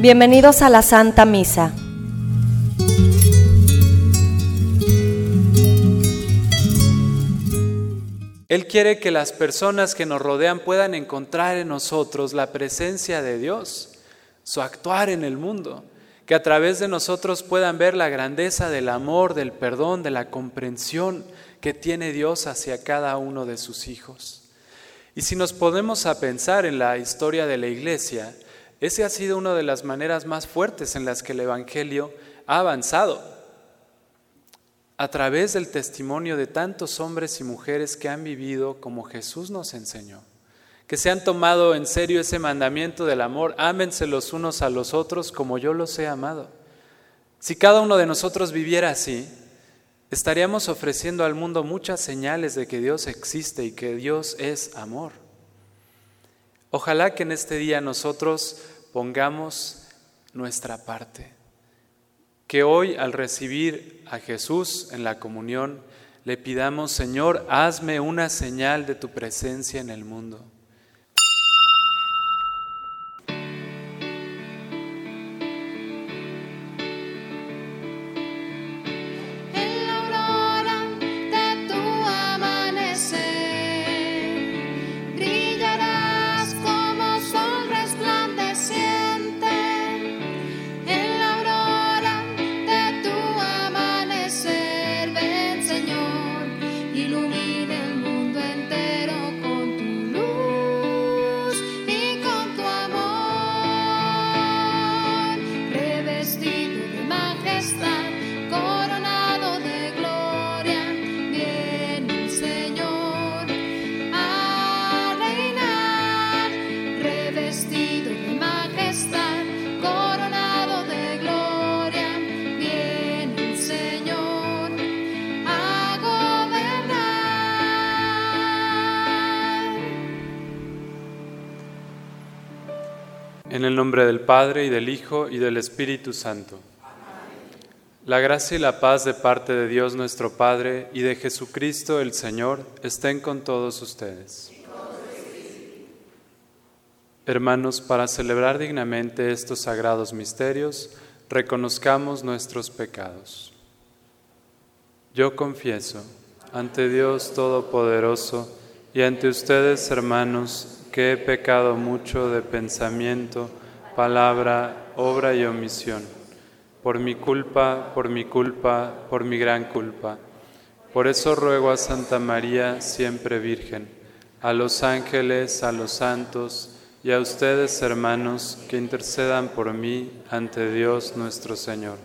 Bienvenidos a la Santa Misa. Él quiere que las personas que nos rodean puedan encontrar en nosotros la presencia de Dios, su actuar en el mundo, que a través de nosotros puedan ver la grandeza del amor, del perdón, de la comprensión que tiene Dios hacia cada uno de sus hijos. Y si nos podemos a pensar en la historia de la iglesia, esa ha sido una de las maneras más fuertes en las que el Evangelio ha avanzado a través del testimonio de tantos hombres y mujeres que han vivido como Jesús nos enseñó, que se han tomado en serio ese mandamiento del amor, ámense los unos a los otros como yo los he amado. Si cada uno de nosotros viviera así, estaríamos ofreciendo al mundo muchas señales de que Dios existe y que Dios es amor. Ojalá que en este día nosotros pongamos nuestra parte que hoy al recibir a Jesús en la comunión le pidamos, Señor, hazme una señal de tu presencia en el mundo. En el nombre del Padre y del Hijo y del Espíritu Santo. La gracia y la paz de parte de Dios nuestro Padre y de Jesucristo el Señor estén con todos ustedes. Hermanos, para celebrar dignamente estos sagrados misterios, reconozcamos nuestros pecados. Yo confieso ante Dios Todopoderoso y ante ustedes, hermanos, que he pecado mucho de pensamiento, palabra, obra y omisión, por mi culpa, por mi culpa, por mi gran culpa. Por eso ruego a Santa María, siempre Virgen, a los ángeles, a los santos y a ustedes, hermanos, que intercedan por mí ante Dios nuestro Señor.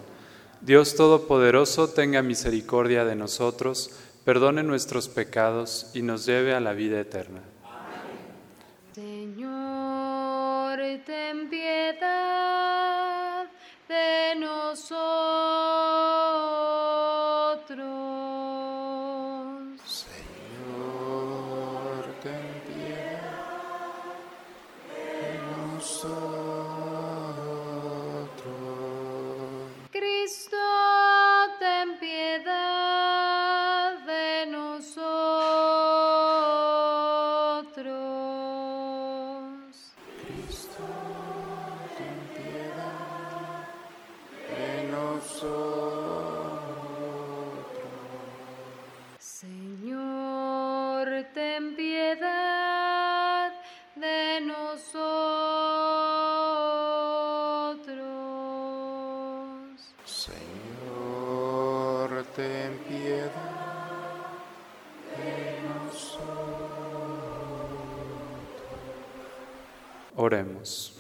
Dios Todopoderoso tenga misericordia de nosotros, perdone nuestros pecados y nos lleve a la vida eterna. Ten piedad de nosotros. Señor, ten piedad de nosotros. Oremos.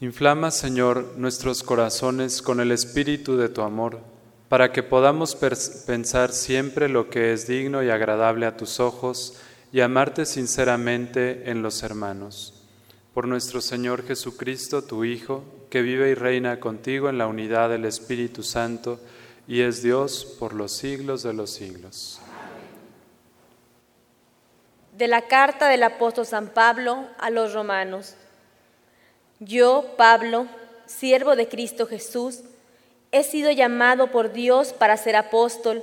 Inflama, Señor, nuestros corazones con el espíritu de tu amor, para que podamos pensar siempre lo que es digno y agradable a tus ojos y amarte sinceramente en los hermanos. Por nuestro Señor Jesucristo, tu Hijo, que vive y reina contigo en la unidad del Espíritu Santo y es Dios por los siglos de los siglos. De la carta del apóstol San Pablo a los romanos. Yo, Pablo, siervo de Cristo Jesús, he sido llamado por Dios para ser apóstol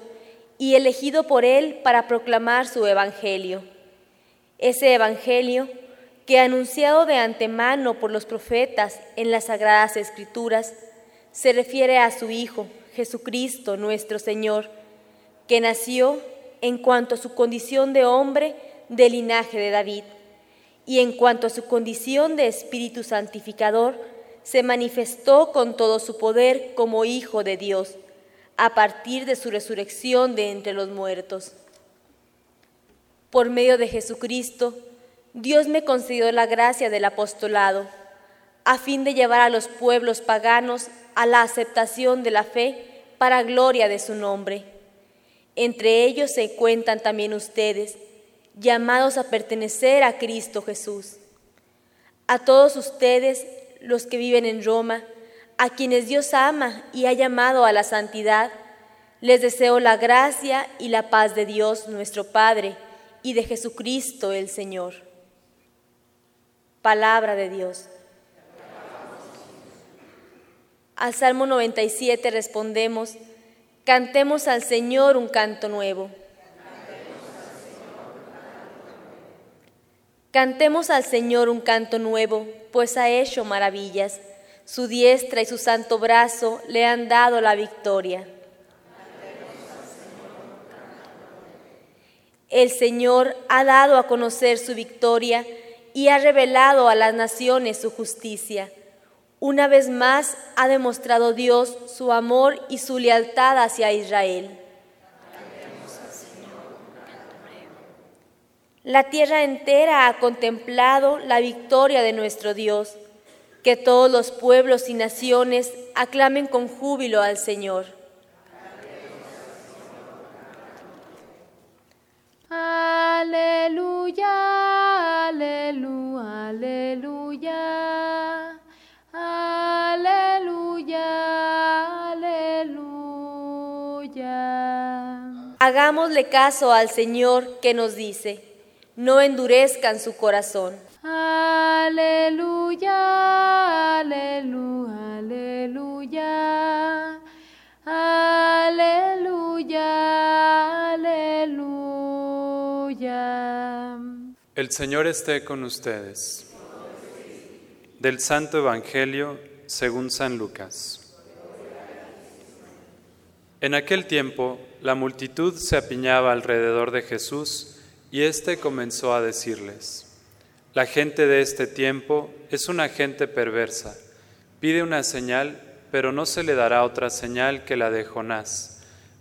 y elegido por Él para proclamar su evangelio. Ese evangelio que anunciado de antemano por los profetas en las sagradas escrituras, se refiere a su Hijo, Jesucristo nuestro Señor, que nació en cuanto a su condición de hombre del linaje de David, y en cuanto a su condición de Espíritu Santificador, se manifestó con todo su poder como Hijo de Dios, a partir de su resurrección de entre los muertos. Por medio de Jesucristo, Dios me concedió la gracia del apostolado, a fin de llevar a los pueblos paganos a la aceptación de la fe para gloria de su nombre. Entre ellos se cuentan también ustedes, llamados a pertenecer a Cristo Jesús. A todos ustedes, los que viven en Roma, a quienes Dios ama y ha llamado a la santidad, les deseo la gracia y la paz de Dios nuestro Padre y de Jesucristo el Señor. Palabra de Dios. Al Salmo 97 respondemos, cantemos al Señor un canto nuevo. Cantemos al Señor un canto nuevo, pues ha hecho maravillas. Su diestra y su santo brazo le han dado la victoria. El Señor ha dado a conocer su victoria y ha revelado a las naciones su justicia. Una vez más ha demostrado Dios su amor y su lealtad hacia Israel. La tierra entera ha contemplado la victoria de nuestro Dios. Que todos los pueblos y naciones aclamen con júbilo al Señor. Aleluya, aleluya, aleluya. Aleluya, aleluya. Hagámosle caso al Señor que nos dice, no endurezcan su corazón. Aleluya, aleluya, aleluya. Aleluya, El Señor esté con ustedes. Del Santo Evangelio según San Lucas. En aquel tiempo la multitud se apiñaba alrededor de Jesús y éste comenzó a decirles, la gente de este tiempo es una gente perversa, pide una señal, pero no se le dará otra señal que la de Jonás,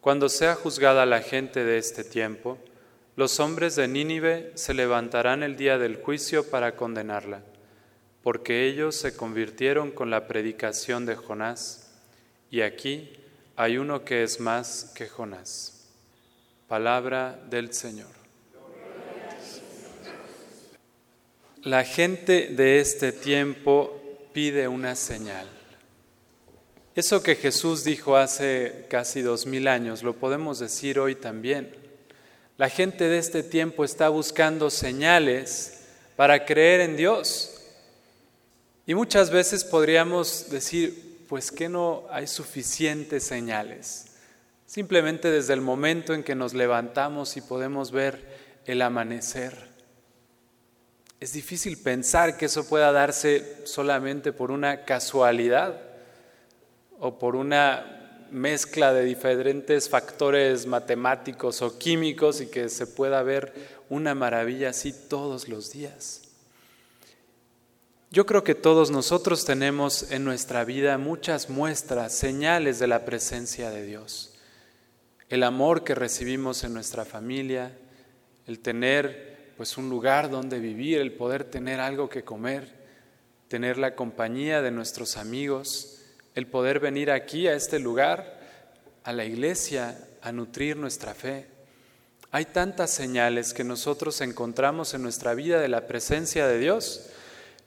Cuando sea juzgada la gente de este tiempo, los hombres de Nínive se levantarán el día del juicio para condenarla, porque ellos se convirtieron con la predicación de Jonás, y aquí hay uno que es más que Jonás. Palabra del Señor. La gente de este tiempo pide una señal. Eso que Jesús dijo hace casi dos mil años, lo podemos decir hoy también. La gente de este tiempo está buscando señales para creer en Dios. Y muchas veces podríamos decir, pues que no hay suficientes señales. Simplemente desde el momento en que nos levantamos y podemos ver el amanecer es difícil pensar que eso pueda darse solamente por una casualidad o por una mezcla de diferentes factores matemáticos o químicos y que se pueda ver una maravilla así todos los días. Yo creo que todos nosotros tenemos en nuestra vida muchas muestras, señales de la presencia de Dios. El amor que recibimos en nuestra familia, el tener pues un lugar donde vivir, el poder tener algo que comer, tener la compañía de nuestros amigos, el poder venir aquí a este lugar, a la iglesia, a nutrir nuestra fe. Hay tantas señales que nosotros encontramos en nuestra vida de la presencia de Dios,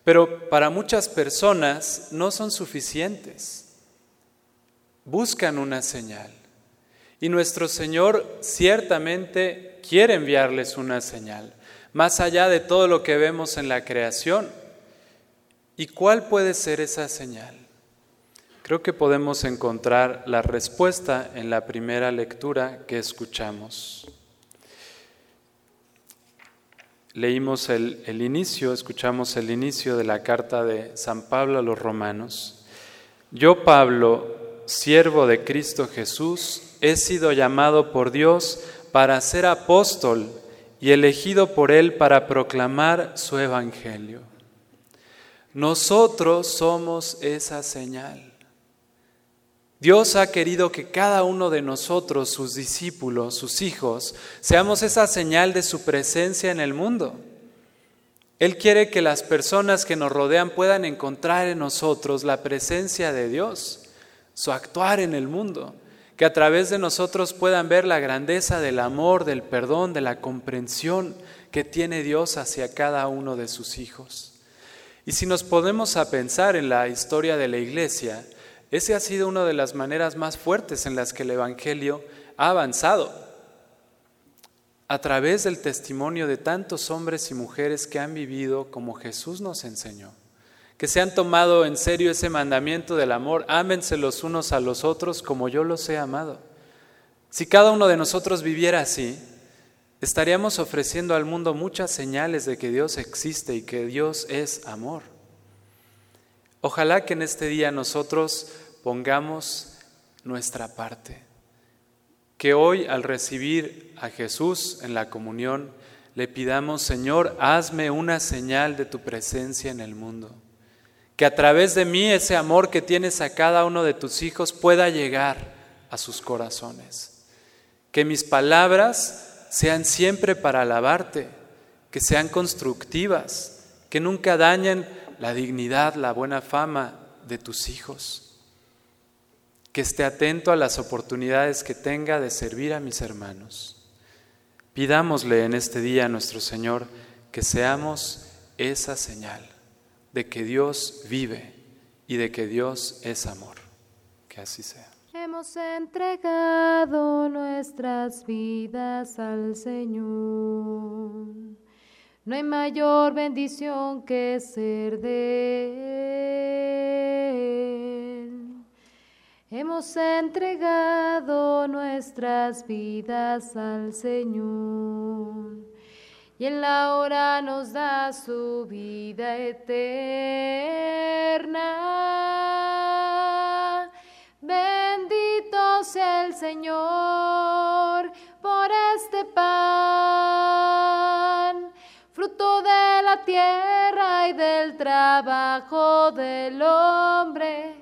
Pero para muchas personas no son suficientes. Buscan una señal. Y nuestro Señor ciertamente quiere enviarles una señal, más allá de todo lo que vemos en la creación. ¿Y cuál puede ser esa señal? Creo que podemos encontrar la respuesta en la primera lectura que escuchamos. Leímos el, el, inicio, escuchamos el inicio de la carta de San Pablo a los romanos. Yo, Pablo, siervo de Cristo Jesús, he sido llamado por Dios para ser apóstol y elegido por Él para proclamar su evangelio. Nosotros somos esa señal. Dios ha querido que cada uno de nosotros, sus discípulos, sus hijos, seamos esa señal de su presencia en el mundo. Él quiere que las personas que nos rodean puedan encontrar en nosotros la presencia de Dios, su actuar en el mundo, que a través de nosotros puedan ver la grandeza del amor, del perdón, de la comprensión que tiene Dios hacia cada uno de sus hijos. Y si nos podemos a pensar en la historia de la iglesia, esa ha sido una de las maneras más fuertes en las que el Evangelio ha avanzado. A través del testimonio de tantos hombres y mujeres que han vivido como Jesús nos enseñó, que se han tomado en serio ese mandamiento del amor, ámense los unos a los otros como yo los he amado. Si cada uno de nosotros viviera así, estaríamos ofreciendo al mundo muchas señales de que Dios existe y que Dios es amor. Ojalá que en este día nosotros pongamos nuestra parte. Que hoy al recibir a Jesús en la comunión le pidamos, Señor, hazme una señal de tu presencia en el mundo. Que a través de mí ese amor que tienes a cada uno de tus hijos pueda llegar a sus corazones. Que mis palabras sean siempre para alabarte, que sean constructivas, que nunca dañen la dignidad, la buena fama de tus hijos. Que esté atento a las oportunidades que tenga de servir a mis hermanos. Pidámosle en este día a nuestro Señor que seamos esa señal de que Dios vive y de que Dios es amor. Que así sea. Hemos entregado nuestras vidas al Señor. No hay mayor bendición que ser de Él. Hemos entregado nuestras vidas al Señor y en la hora nos da su vida eterna. Bendito sea el Señor por este pan fruto de la tierra y del trabajo del hombre.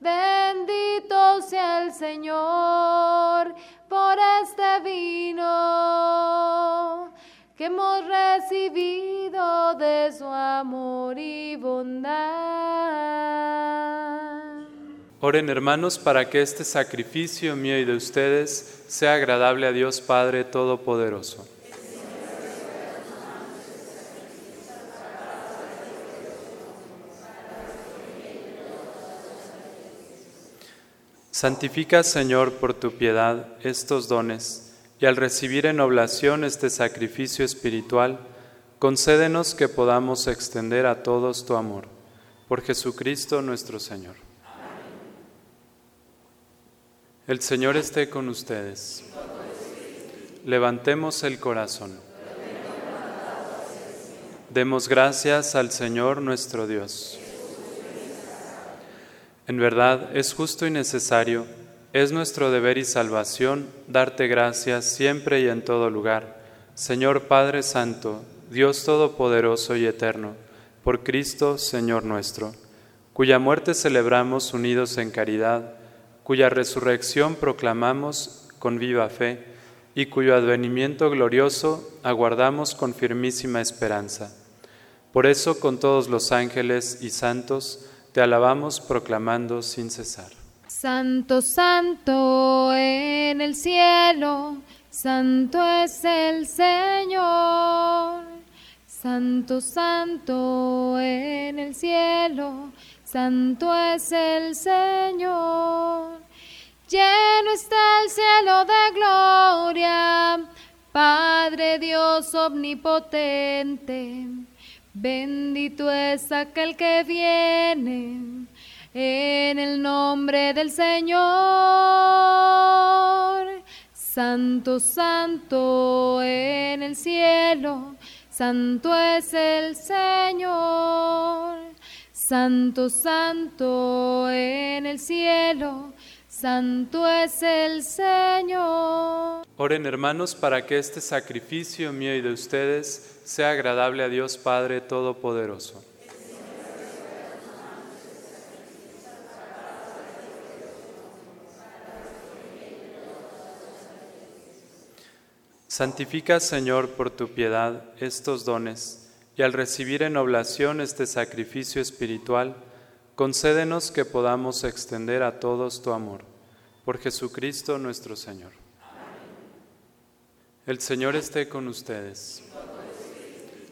Bendito sea el Señor por este vino que hemos recibido de su amor y bondad. Oren hermanos para que este sacrificio mío y de ustedes sea agradable a Dios Padre Todopoderoso. Santifica, Señor, por tu piedad estos dones, y al recibir en oblación este sacrificio espiritual, concédenos que podamos extender a todos tu amor. Por Jesucristo nuestro Señor. El Señor esté con ustedes. Levantemos el corazón. Demos gracias al Señor nuestro Dios. En verdad es justo y necesario, es nuestro deber y salvación darte gracias siempre y en todo lugar, Señor Padre Santo, Dios Todopoderoso y Eterno, por Cristo, Señor nuestro, cuya muerte celebramos unidos en caridad, cuya resurrección proclamamos con viva fe y cuyo advenimiento glorioso aguardamos con firmísima esperanza. Por eso con todos los ángeles y santos te alabamos proclamando sin cesar. Santo, santo en el cielo, santo es el Señor. Santo, santo en el cielo, santo es el Señor. Lleno está el cielo de gloria, Padre Dios omnipotente. Bendito es aquel que viene en el nombre del Señor. Santo, santo en el cielo, santo es el Señor. Santo, santo en el cielo, santo es el Señor. Oren hermanos para que este sacrificio mío y de ustedes sea agradable a Dios Padre Todopoderoso. Santifica, Señor, por tu piedad estos dones, y al recibir en oblación este sacrificio espiritual, concédenos que podamos extender a todos tu amor. Por Jesucristo nuestro Señor. El Señor esté con ustedes.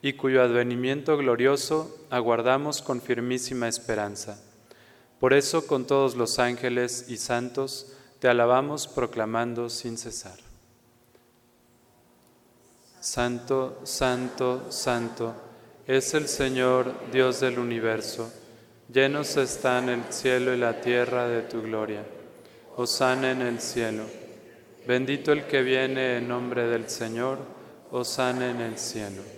y cuyo advenimiento glorioso aguardamos con firmísima esperanza. Por eso con todos los ángeles y santos te alabamos proclamando sin cesar. Santo, santo, santo, es el Señor Dios del universo. Llenos están el cielo y la tierra de tu gloria. Osana en el cielo. Bendito el que viene en nombre del Señor. Osana en el cielo.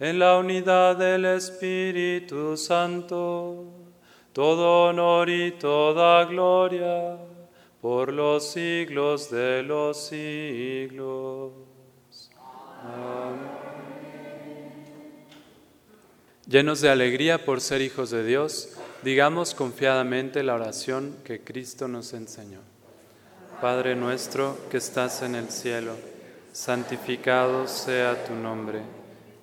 en la unidad del Espíritu Santo, todo honor y toda gloria por los siglos de los siglos. Amén. Llenos de alegría por ser hijos de Dios, digamos confiadamente la oración que Cristo nos enseñó. Padre nuestro que estás en el cielo, santificado sea tu nombre,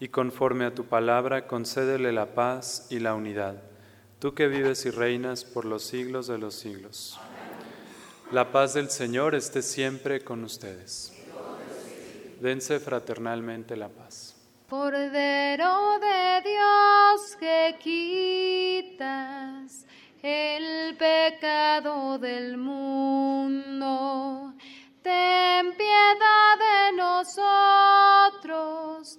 y conforme a tu palabra, concédele la paz y la unidad. Tú que vives y reinas por los siglos de los siglos. La paz del Señor esté siempre con ustedes. Dense fraternalmente la paz. Cordero de Dios que quitas el pecado del mundo, ten piedad de nosotros,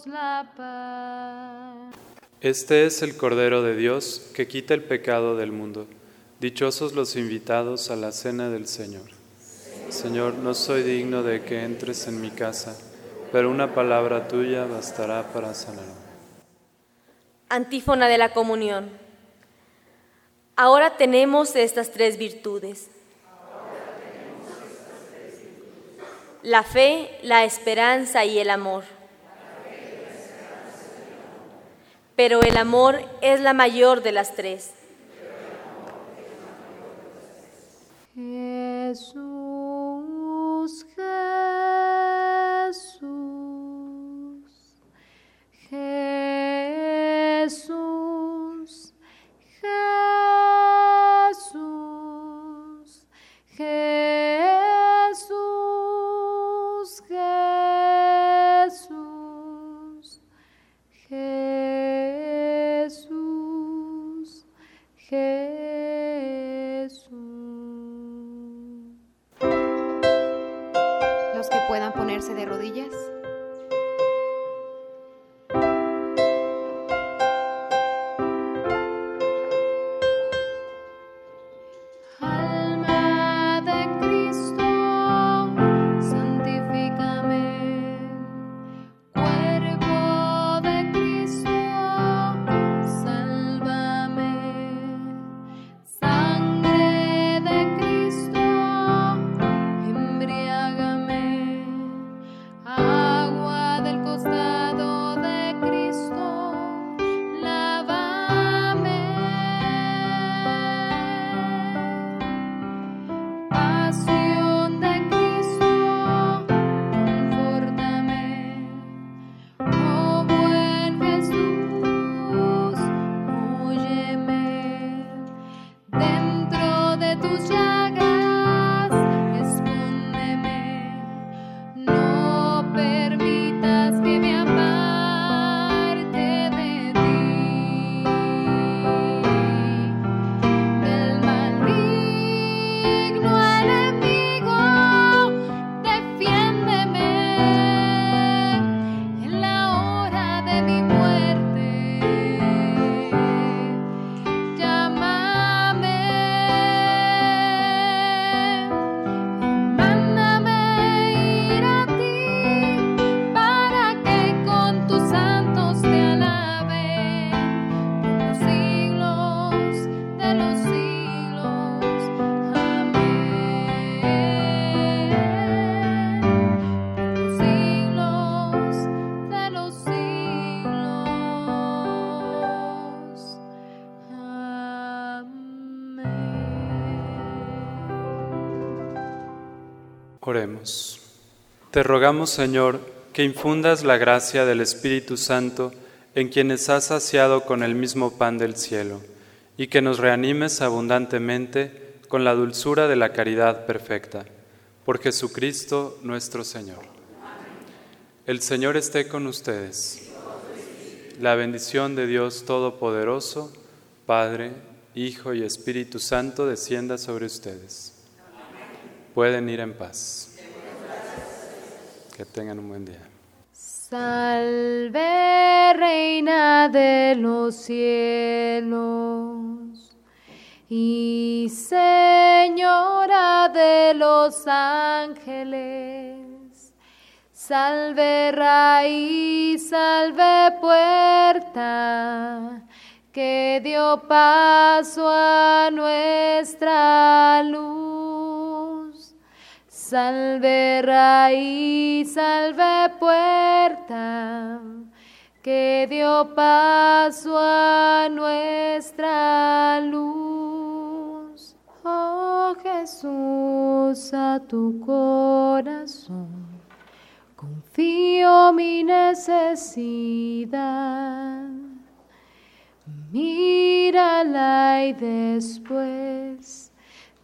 Danos la paz. Este es el Cordero de Dios que quita el pecado del mundo. Dichosos los invitados a la cena del Señor. Señor, no soy digno de que entres en mi casa pero una palabra tuya bastará para sanarme. Antífona de la comunión. Ahora tenemos estas tres virtudes. La fe, la esperanza y el amor. Pero el amor es la mayor de las tres. Jesús, Te rogamos, Señor, que infundas la gracia del Espíritu Santo en quienes has saciado con el mismo pan del cielo, y que nos reanimes abundantemente con la dulzura de la caridad perfecta. Por Jesucristo nuestro Señor. El Señor esté con ustedes. La bendición de Dios Todopoderoso, Padre, Hijo y Espíritu Santo, descienda sobre ustedes. Pueden ir en paz. Que tengan un buen día. Salve, Reina de los cielos y Señora de los ángeles. Salve, raíz, salve, puerta que dio paso a nuestra luz. Salve raíz, salve puerta, que dio paso a nuestra luz. Oh Jesús, a tu corazón confío mi necesidad. Mírala y después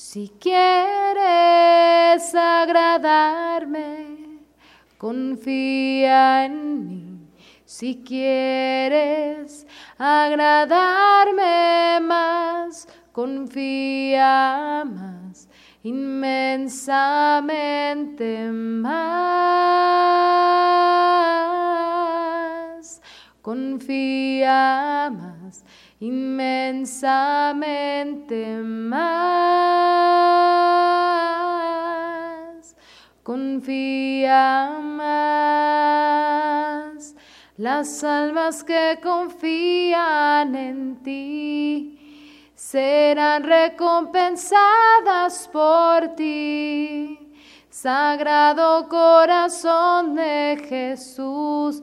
si quieres agradarme, confía en mí. Si quieres agradarme más, confía más, inmensamente más. Confía más, inmensamente más. Confía más. Las almas que confían en ti serán recompensadas por ti. Sagrado corazón de Jesús,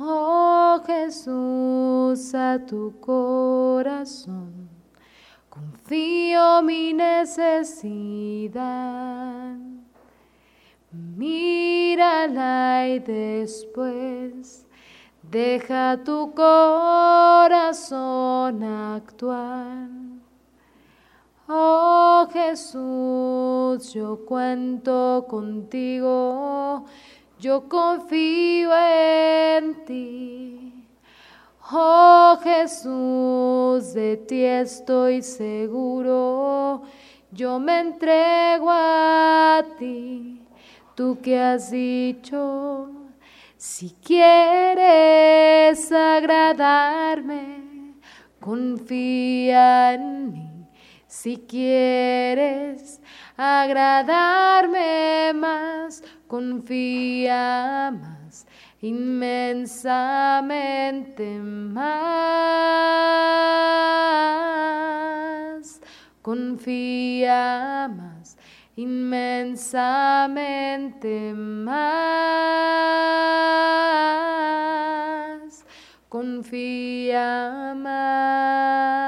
Oh Jesús, a tu corazón confío mi necesidad. Mírala y después deja tu corazón actuar. Oh Jesús, yo cuento contigo, yo confío en ti. Oh Jesús, de ti estoy seguro, yo me entrego a ti. Tú que has dicho, si quieres agradarme, confía en mí. Si quieres agradarme más, confía más, inmensamente más. Confía más, inmensamente más. Confía más.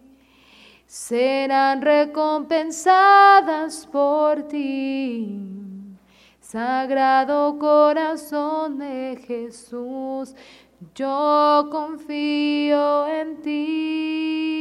serán recompensadas por ti. Sagrado corazón de Jesús, yo confío en ti.